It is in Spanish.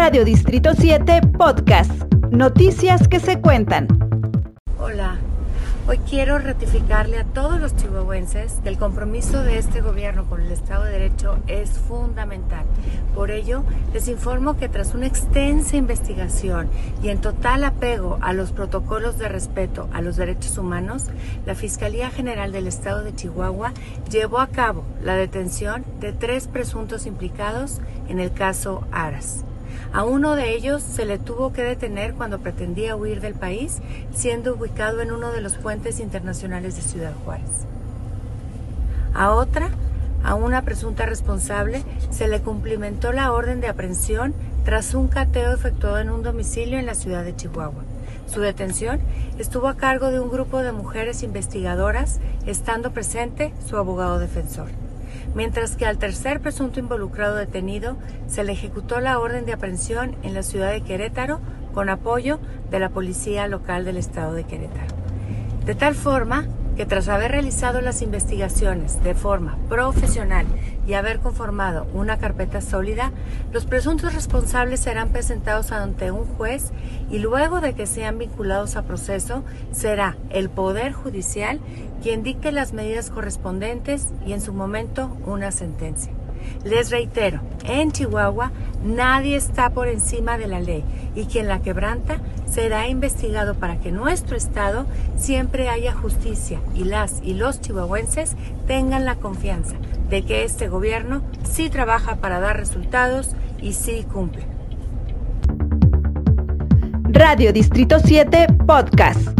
Radio Distrito 7 Podcast. Noticias que se cuentan. Hola, hoy quiero ratificarle a todos los chihuahuenses que el compromiso de este gobierno con el Estado de Derecho es fundamental. Por ello, les informo que tras una extensa investigación y en total apego a los protocolos de respeto a los derechos humanos, la Fiscalía General del Estado de Chihuahua llevó a cabo la detención de tres presuntos implicados en el caso Aras. A uno de ellos se le tuvo que detener cuando pretendía huir del país, siendo ubicado en uno de los puentes internacionales de Ciudad Juárez. A otra, a una presunta responsable, se le cumplimentó la orden de aprehensión tras un cateo efectuado en un domicilio en la ciudad de Chihuahua. Su detención estuvo a cargo de un grupo de mujeres investigadoras, estando presente su abogado defensor mientras que al tercer presunto involucrado detenido se le ejecutó la orden de aprehensión en la ciudad de Querétaro con apoyo de la Policía Local del Estado de Querétaro. De tal forma que tras haber realizado las investigaciones de forma profesional y haber conformado una carpeta sólida, los presuntos responsables serán presentados ante un juez y luego de que sean vinculados a proceso, será el Poder Judicial quien dicte las medidas correspondientes y en su momento una sentencia. Les reitero, en Chihuahua nadie está por encima de la ley y quien la quebranta será investigado para que nuestro Estado siempre haya justicia y las y los chihuahuenses tengan la confianza de que este gobierno sí trabaja para dar resultados y sí cumple. Radio Distrito 7 Podcast.